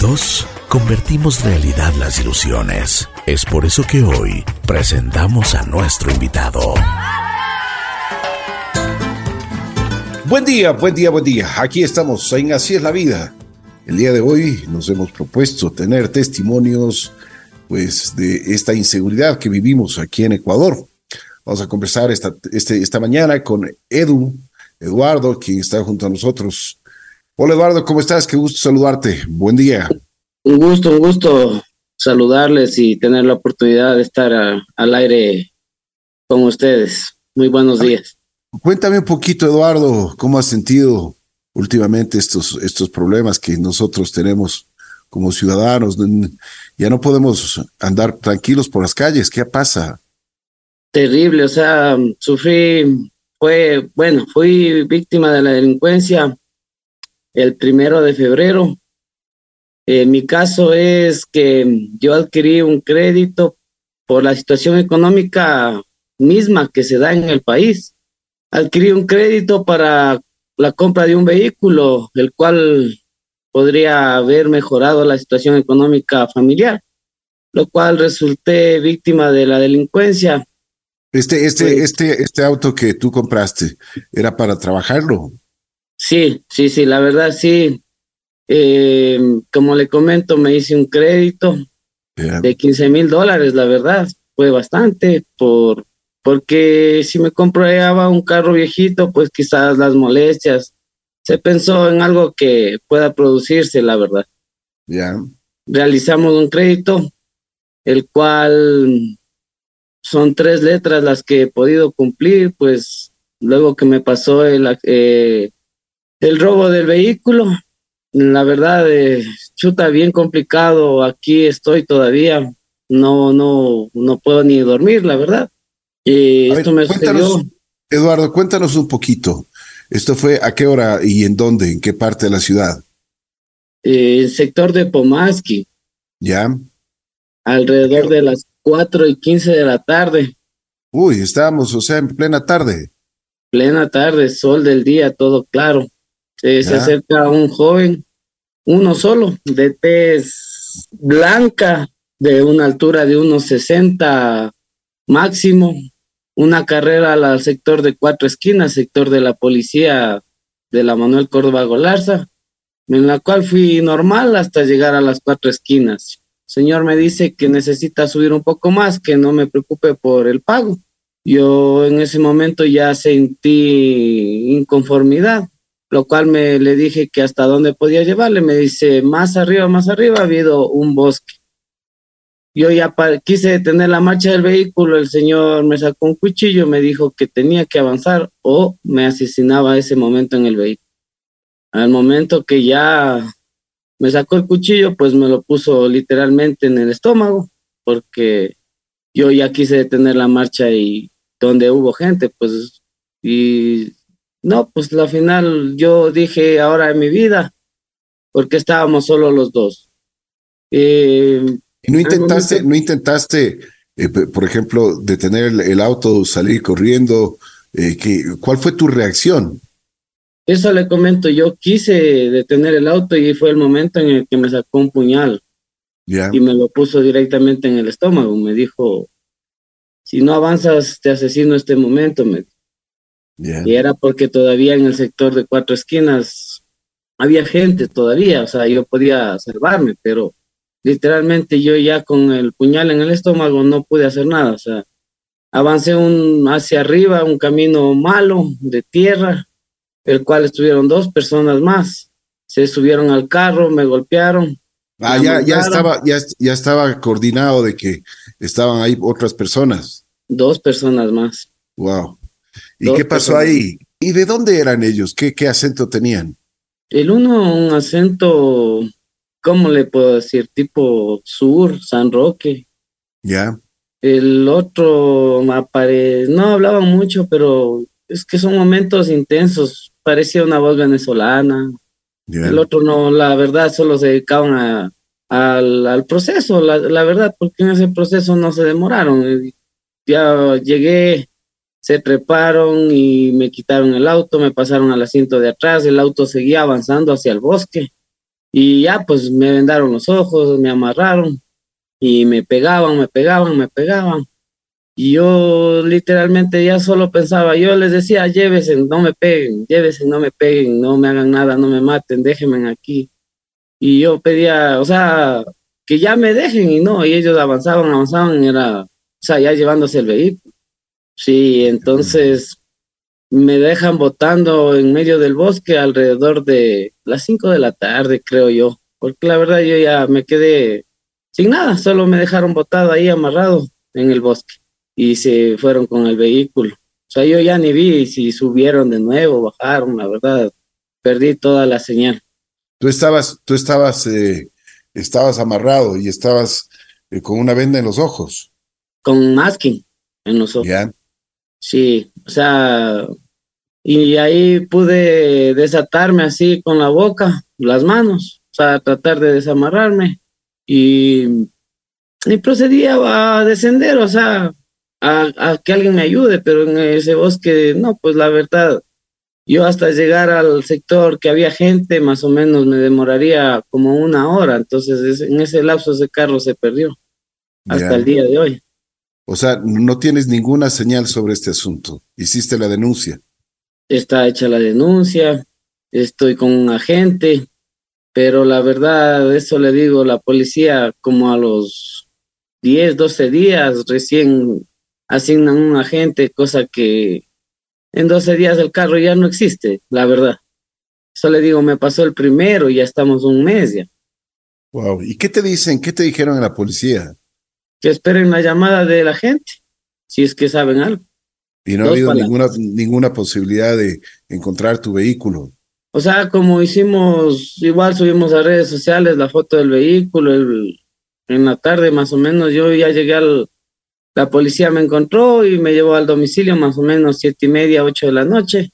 Juntos convertimos realidad las ilusiones. Es por eso que hoy presentamos a nuestro invitado. Buen día, buen día, buen día. Aquí estamos en Así es la vida. El día de hoy nos hemos propuesto tener testimonios pues de esta inseguridad que vivimos aquí en Ecuador. Vamos a conversar esta, este, esta mañana con Edu, Eduardo, quien está junto a nosotros. Hola Eduardo, ¿cómo estás? Qué gusto saludarte. Buen día. Un gusto, un gusto saludarles y tener la oportunidad de estar al aire con ustedes. Muy buenos días. Cuéntame un poquito, Eduardo, cómo has sentido últimamente estos, estos problemas que nosotros tenemos como ciudadanos. Ya no podemos andar tranquilos por las calles. ¿Qué pasa? terrible, o sea, sufrí, fue, bueno, fui víctima de la delincuencia el primero de febrero. Eh, mi caso es que yo adquirí un crédito por la situación económica misma que se da en el país. Adquirí un crédito para la compra de un vehículo, el cual podría haber mejorado la situación económica familiar, lo cual resulté víctima de la delincuencia este, este, este, este auto que tú compraste, ¿era para trabajarlo? Sí, sí, sí, la verdad sí. Eh, como le comento, me hice un crédito de 15 mil dólares, la verdad, fue bastante, por, porque si me compraba un carro viejito, pues quizás las molestias. Se pensó en algo que pueda producirse, la verdad. Ya. Realizamos un crédito, el cual son tres letras las que he podido cumplir, pues luego que me pasó el, eh, el robo del vehículo, la verdad, eh, chuta, bien complicado, aquí estoy todavía, no, no, no puedo ni dormir, la verdad. Y esto me sucedió. Eduardo, cuéntanos un poquito. ¿Esto fue a qué hora y en dónde? ¿En qué parte de la ciudad? Eh, el sector de Pomaski. ¿Ya? Alrededor de las 4 y 15 de la tarde. Uy, estábamos, o sea, en plena tarde. Plena tarde, sol del día, todo claro. Se acerca un joven, uno solo, de tez blanca, de una altura de unos 60 máximo, una carrera al sector de cuatro esquinas, sector de la policía de la Manuel Córdoba Golarza, en la cual fui normal hasta llegar a las cuatro esquinas. Señor me dice que necesita subir un poco más, que no me preocupe por el pago. Yo en ese momento ya sentí inconformidad, lo cual me le dije que hasta dónde podía llevarle. Me dice, más arriba, más arriba ha habido un bosque. Yo ya quise detener la marcha del vehículo, el señor me sacó un cuchillo, me dijo que tenía que avanzar o me asesinaba ese momento en el vehículo. Al momento que ya me sacó el cuchillo, pues me lo puso literalmente en el estómago, porque yo ya quise detener la marcha y donde hubo gente, pues, y no, pues la final yo dije ahora en mi vida, porque estábamos solo los dos. Eh, ¿Y no intentaste, no intentaste, eh, por ejemplo, detener el, auto, salir corriendo? Eh, ¿Cuál fue tu reacción? Eso le comento, yo quise detener el auto y fue el momento en el que me sacó un puñal y me lo puso directamente en el estómago. Me dijo, si no avanzas, te asesino este momento. Me... Y era porque todavía en el sector de cuatro esquinas había gente todavía, o sea, yo podía salvarme, pero literalmente yo ya con el puñal en el estómago no pude hacer nada, o sea, avancé un hacia arriba, un camino malo de tierra, el cual estuvieron dos personas más. Se subieron al carro, me golpearon. Ah, ya, ya, estaba, ya, ya estaba coordinado de que estaban ahí otras personas. Dos personas más. Wow. ¿Y qué pasó ahí? ¿Y de dónde eran ellos? ¿Qué, qué acento tenían? El uno, un acento, ¿cómo le puedo decir? Tipo sur, San Roque. Ya. El otro, no hablaban mucho, pero es que son momentos intensos parecía una voz venezolana. El otro no, la verdad, solo se dedicaban a, al, proceso, la, verdad, porque en ese proceso no se demoraron. Ya llegué, se treparon y me quitaron el auto, me pasaron al asiento de atrás, el auto seguía avanzando hacia el bosque. Y ya pues me vendaron los ojos, me amarraron y me pegaban, me pegaban, me pegaban. Y yo literalmente ya solo pensaba, yo les decía, llévese, no me peguen, llévese, no me peguen, no me hagan nada, no me maten, déjenme aquí. Y yo pedía, o sea, que ya me dejen y no, y ellos avanzaban, avanzaban, era, o sea, ya llevándose el vehículo. Sí, entonces me dejan botando en medio del bosque alrededor de las 5 de la tarde, creo yo, porque la verdad yo ya me quedé sin nada, solo me dejaron botado ahí amarrado en el bosque y se fueron con el vehículo. O sea, yo ya ni vi si subieron de nuevo, bajaron, la verdad, perdí toda la señal. Tú estabas, tú estabas, eh, estabas amarrado y estabas eh, con una venda en los ojos. Con masking en los ojos. Sí, o sea, y ahí pude desatarme así con la boca, las manos, o sea, tratar de desamarrarme y, y procedía a descender, o sea, a, a, que alguien me ayude, pero en ese bosque, no, pues la verdad, yo hasta llegar al sector que había gente, más o menos me demoraría como una hora, entonces en ese lapso ese carro se perdió hasta el día de hoy. O sea, no tienes ninguna señal sobre este asunto. Hiciste la denuncia. Está hecha la denuncia, estoy con un agente, pero la verdad, eso le digo, la policía como a los 10, 12 días recién asignan un agente, cosa que en 12 días el carro ya no existe, la verdad. Eso le digo, me pasó el primero y ya estamos un mes ya. Wow, ¿y qué te dicen? ¿Qué te dijeron en la policía? Que esperen la llamada de la gente, si es que saben algo. Y no ha habido ninguna, ninguna posibilidad de encontrar tu vehículo. O sea, como hicimos, igual subimos a redes sociales la foto del vehículo, en la tarde más o menos, yo ya llegué al, la policía me encontró y me llevó al domicilio más o menos siete y media, ocho de la noche.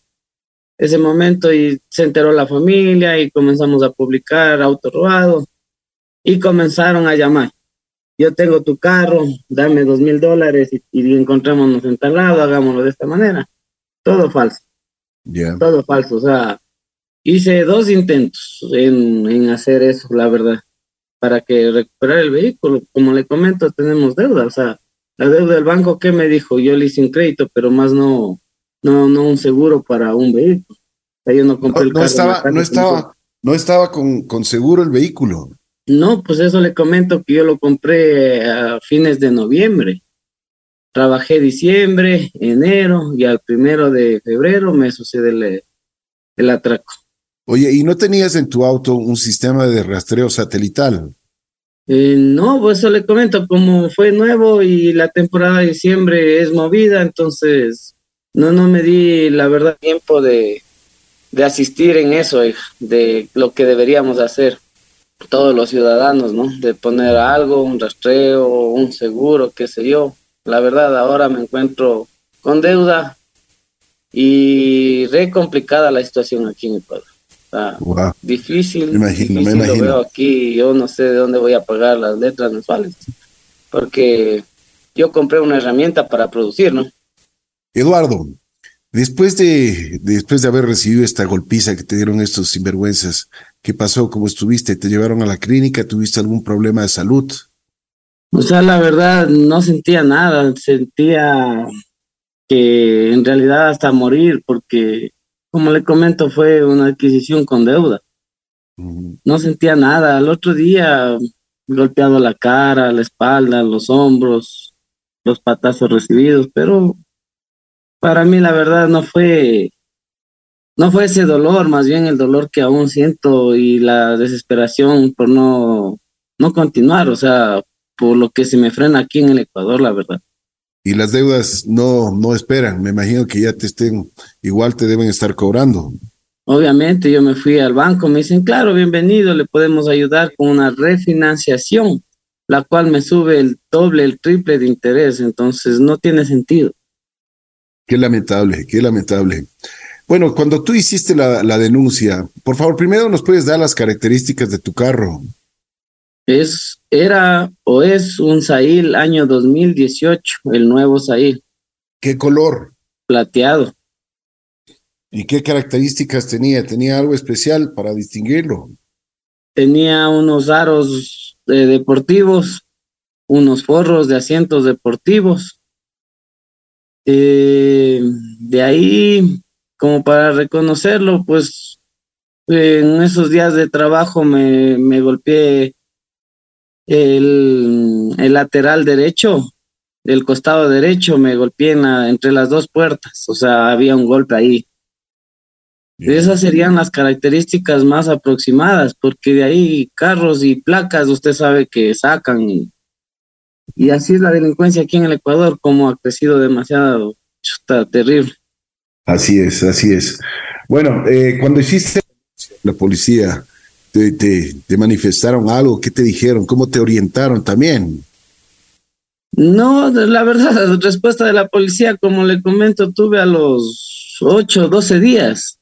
Ese momento y se enteró la familia y comenzamos a publicar auto robado y comenzaron a llamar yo tengo tu carro, dame dos mil dólares y, y, encontrémonos en tal lado, hagámoslo de esta manera. Todo falso. Todo falso. O sea, hice dos intentos en, en, hacer eso, la verdad, para que recuperar el vehículo. Como le comento, tenemos deuda. O sea, la deuda del banco, ¿qué me dijo? Yo le hice un crédito, pero más no, no, no un seguro para un vehículo. O sea, yo no compré el carro. Estaba, no estaba, no estaba con, con seguro el vehículo. No, pues eso le comento que yo lo compré a fines de noviembre. Trabajé diciembre, enero y al primero de febrero me sucede el, atraco. Oye, ¿y no tenías en tu auto un sistema de rastreo satelital? Eh, no, pues eso le comento, como fue nuevo y la temporada de diciembre es movida, entonces no, no me di la verdad tiempo de, de asistir en eso, de lo que deberíamos hacer todos los ciudadanos, ¿no? De poner algo, un rastreo, un seguro, qué sé yo. La verdad, ahora me encuentro con deuda y re complicada la situación aquí en Ecuador. Está difícil. Me imagino, me imagino. Lo veo aquí, yo no sé de dónde voy a pagar las letras mensuales, porque yo compré una herramienta para producir, ¿no? Eduardo, después de, después de haber recibido esta golpiza que te dieron estos sinvergüenzas, ¿Qué pasó? ¿Cómo estuviste? ¿Te llevaron a la clínica? ¿Tuviste algún problema de salud? O sea, la verdad, no sentía nada. Sentía que en realidad hasta morir, porque, como le comento, fue una adquisición con deuda. No sentía nada. Al otro día, golpeado la cara, la espalda, los hombros, los patazos recibidos, pero para mí la verdad no fue no fue ese dolor, más bien el dolor que aún siento y la desesperación por no, no continuar, o sea, por lo que se me frena aquí en el Ecuador, la verdad. Y las deudas no, no esperan, me imagino que ya te estén, igual te deben estar cobrando. Obviamente, yo me fui al banco, me dicen, claro, bienvenido, le podemos ayudar con una refinanciación, la cual me sube el doble, el triple de interés, entonces no tiene sentido. Qué lamentable, qué lamentable. Bueno, cuando tú hiciste la, denuncia, por favor, primero nos puedes dar las características de tu carro. Es, era o es un Sail año 2018, el nuevo Sail. ¿Qué color? Plateado. ¿Y qué características tenía? ¿Tenía algo especial para distinguirlo? tenía unos aros eh, deportivos, unos forros de asientos deportivos. Eh, de ahí, como para reconocerlo, pues en esos días de trabajo me, me golpeé el, el, lateral derecho, el costado derecho, me golpeé entre las dos puertas, o sea, había un golpe ahí. Esas serían las características más aproximadas, porque de ahí carros y placas usted sabe que sacan y, y así es la delincuencia aquí en el Ecuador, como ha crecido demasiado, está terrible. Así es, así es. Bueno, eh, cuando hiciste la policía, te, te, manifestaron algo? ¿Qué te dijeron? ¿Cómo te orientaron también? No, la verdad, la respuesta de la policía, como le comento, tuve a los 8, 12 días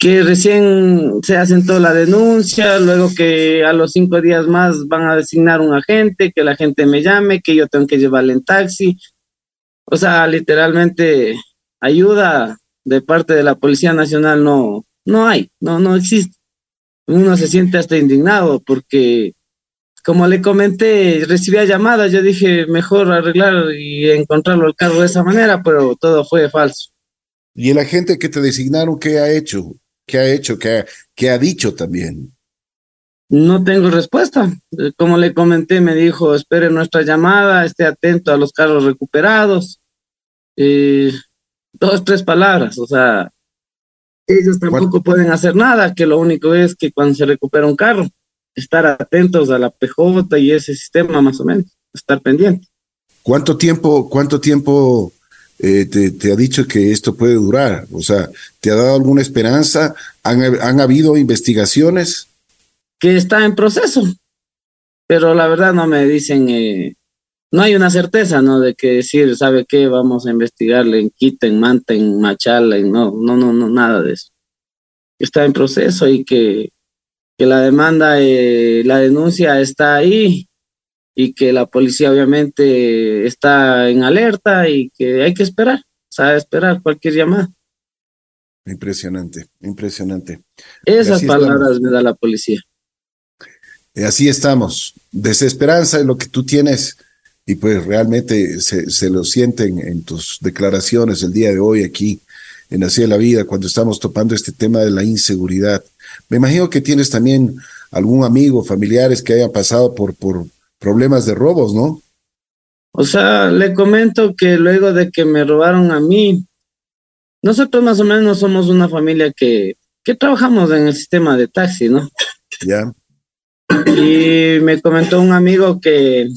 que recién se toda la denuncia, luego que a los cinco días más van a designar un agente, que la gente me llame, que yo tengo que llevarle en taxi. O sea, literalmente ayuda de parte de la Policía Nacional no, no hay, no, no existe. Uno se siente hasta indignado porque, como le comenté, recibía llamadas, yo dije, mejor arreglar y encontrarlo al cargo de esa manera, pero todo fue falso. ¿Y el agente que te designaron qué ha hecho? ¿Qué ha hecho? ¿Qué ha, ha dicho también? No tengo respuesta. Como le comenté, me dijo, espere nuestra llamada, esté atento a los carros recuperados. Eh, dos, tres palabras. O sea, ellos tampoco pueden hacer nada, que lo único es que cuando se recupera un carro, estar atentos a la PJ y ese sistema más o menos, estar pendiente. ¿Cuánto tiempo, cuánto tiempo eh, te, ha dicho que esto puede durar? O sea, ¿te ha dado alguna esperanza? ¿Han, han habido investigaciones? Que está en proceso, pero la verdad no me dicen, eh, no hay una certeza, ¿no? De que decir, ¿sabe qué? Vamos a investigarle en Quito, en Manta, en Machala, en, no, no, no, no, nada de eso. Está en proceso y que, que la demanda, eh, la denuncia está ahí y que la policía obviamente está en alerta y que hay que esperar, sabe esperar cualquier llamada. Impresionante, impresionante. Esas palabras me da la policía. Y así estamos. Desesperanza es lo que tú tienes y pues realmente se, se lo sienten en tus declaraciones el día de hoy aquí en Así de la Vida cuando estamos topando este tema de la inseguridad. Me imagino que tienes también algún amigo, familiares que hayan pasado por, por, problemas de robos, ¿no? O sea, le comento que luego de que me robaron a mí, nosotros más o menos somos una familia que, que trabajamos en el sistema de taxi, ¿no? Ya. Y me comentó un amigo que,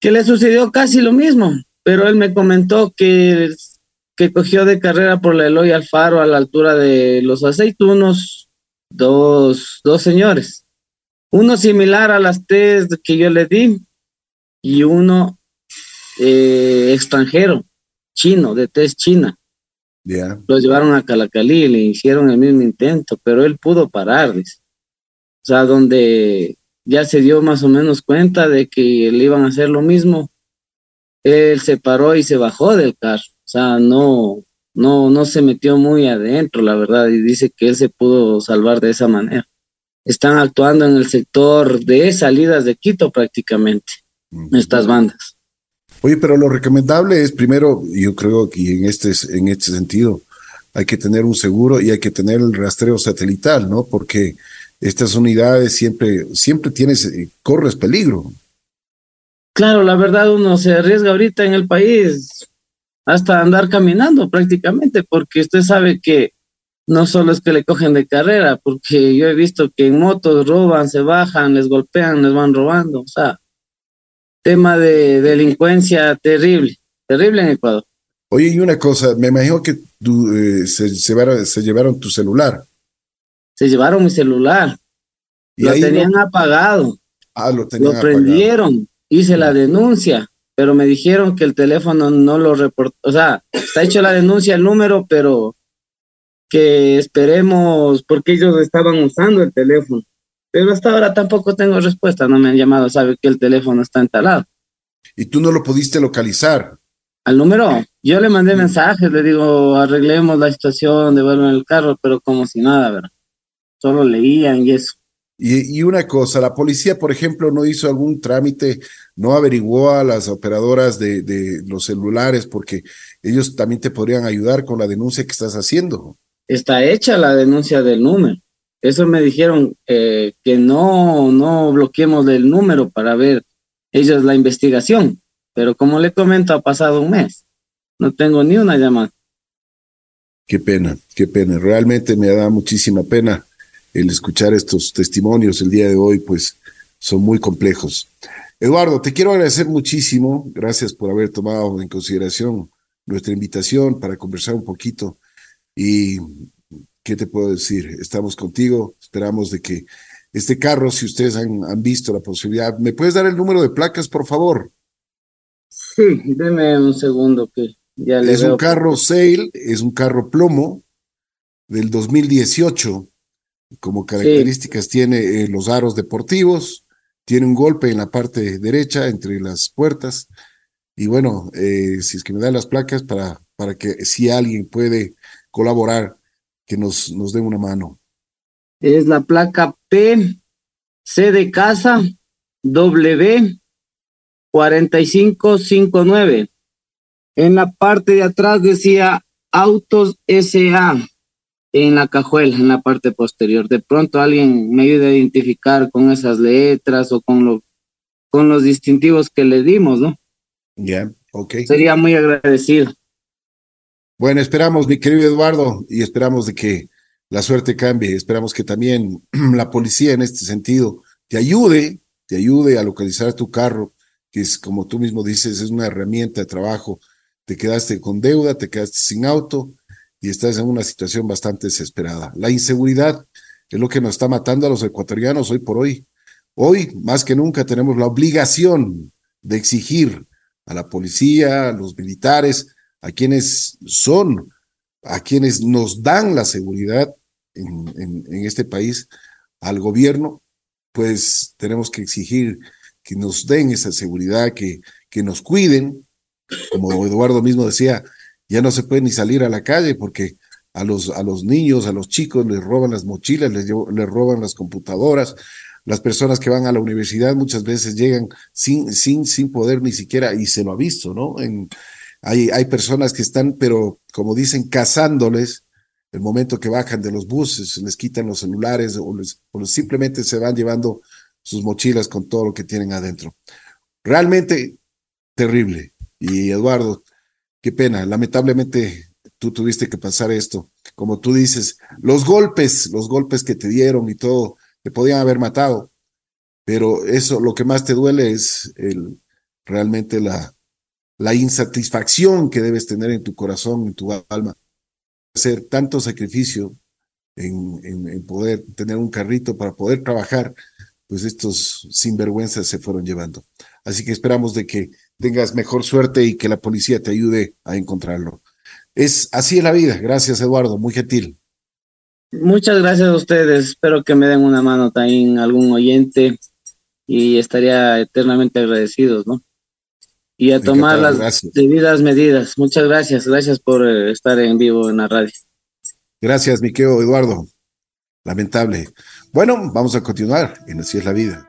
que le sucedió casi lo mismo, pero él me comentó que, que cogió de carrera por la Eloy Alfaro a la altura de los aceitunos dos, dos señores. Uno similar a las test que yo le di y uno eh, extranjero, chino, de test china. Yeah. Lo llevaron a Calacalí y le hicieron el mismo intento, pero él pudo parar. O sea, donde ya se dio más o menos cuenta de que le iban a hacer lo mismo, él se paró y se bajó del carro. O sea, no, no, no se metió muy adentro, la verdad, y dice que él se pudo salvar de esa manera están actuando en el sector de salidas de Quito prácticamente, estas bandas. Oye, pero lo recomendable es primero, yo creo que en este, en este sentido, hay que tener un seguro y hay que tener el rastreo satelital, ¿no? Porque estas unidades siempre, siempre tienes, eh, corres peligro. Claro, la verdad uno se arriesga ahorita en el país hasta andar caminando prácticamente, porque usted sabe que no solo es que le cogen de carrera, porque yo he visto que en motos roban, se bajan, les golpean, les van robando, o sea, tema de delincuencia terrible, terrible en Ecuador. Oye, y una cosa, me imagino que eh, se, llevaron, se llevaron tu celular. Se llevaron mi celular. ¿Y lo tenían apagado. Ah, lo tenían Lo prendieron, hice la denuncia, pero me dijeron que el teléfono no lo reportó, o sea, está hecho la denuncia, el número, pero que esperemos, porque ellos estaban usando el teléfono. Pero hasta ahora tampoco tengo respuesta, no me han llamado, sabe que el teléfono está instalado. ¿Y tú no lo pudiste localizar? Al número, yo le mandé mensajes, le digo, arreglemos la situación, devuelven el carro, pero como si nada, ¿verdad? Solo leían y eso. Y, una cosa, la policía, por ejemplo, no hizo algún trámite, no averiguó a las operadoras de, de, los celulares, porque ellos también te podrían ayudar con la denuncia que estás haciendo. Está hecha la denuncia del número. Eso me dijeron eh, que no, no bloqueemos el número para ver ellos la investigación. Pero como le comento, ha pasado un mes. No tengo ni una llamada. Qué pena, qué pena. Realmente me da muchísima pena el escuchar estos testimonios el día de hoy, pues son muy complejos. Eduardo, te quiero agradecer muchísimo. Gracias por haber tomado en consideración nuestra invitación para conversar un poquito. Y, ¿qué te puedo decir? Estamos contigo. Esperamos de que este carro, si ustedes han, visto la posibilidad, ¿me puedes dar el número de placas, por favor? Sí, deme un segundo que ya le Es un carro Sail, es un carro plomo del 2018 como características tiene eh, los aros deportivos, tiene un golpe en la parte derecha entre las puertas. Y bueno, eh, si es que me dan las placas para, para que si alguien puede colaborar, que nos, nos dé una mano. Es la placa P, C de casa, W, 4559. En la parte de atrás decía Autos SA en la cajuela, en la parte posterior. De pronto alguien me ayude a identificar con esas letras o con, lo, con los distintivos que le dimos, ¿no? Ya, ok. Sería muy agradecido. Bueno, esperamos, mi querido Eduardo, y esperamos de que la suerte cambie. Esperamos que también la policía en este sentido te ayude, te ayude a localizar tu carro, que es, como tú mismo dices, es una herramienta de trabajo. Te quedaste con deuda, te quedaste sin auto, y estás en una situación bastante desesperada. La inseguridad es lo que nos está matando a los ecuatorianos hoy por hoy. Hoy, más que nunca, tenemos la obligación de exigir a la policía, a los militares, a quienes son, a quienes nos dan la seguridad en, este país, al gobierno, pues tenemos que exigir que nos den esa seguridad, que, que nos cuiden. Como Eduardo mismo decía, ya no se puede ni salir a la calle porque a los, a los niños, a los chicos les roban las mochilas, les, les roban las computadoras. Las personas que van a la universidad muchas veces llegan sin, sin, sin poder ni siquiera, y se lo ha visto, ¿no? Hay, hay personas que están, pero como dicen, cazándoles el momento que bajan de los buses, les quitan los celulares o simplemente se van llevando sus mochilas con todo lo que tienen adentro. Realmente terrible. Y Eduardo, Qué pena, lamentablemente tú tuviste que pasar esto. Como tú dices, los golpes, los golpes que te dieron y todo, te podían haber matado. Pero eso, lo que más te duele es el, realmente la, la insatisfacción que debes tener en tu corazón, en tu alma. Hacer tanto sacrificio en, en, en poder tener un carrito para poder trabajar, pues estos sinvergüenzas se fueron llevando. Así que esperamos de que tengas mejor suerte y que la policía te ayude a encontrarlo. Es así es la vida. Gracias, Eduardo. Muy gentil. Muchas gracias a ustedes. Espero que me den una mano también algún oyente y estaría eternamente agradecidos, ¿no? Y a tomar las debidas medidas. Muchas gracias. Gracias por eh, estar en vivo en la radio. Gracias, Miqueo Eduardo. Lamentable. Bueno, vamos a continuar en Así es la vida.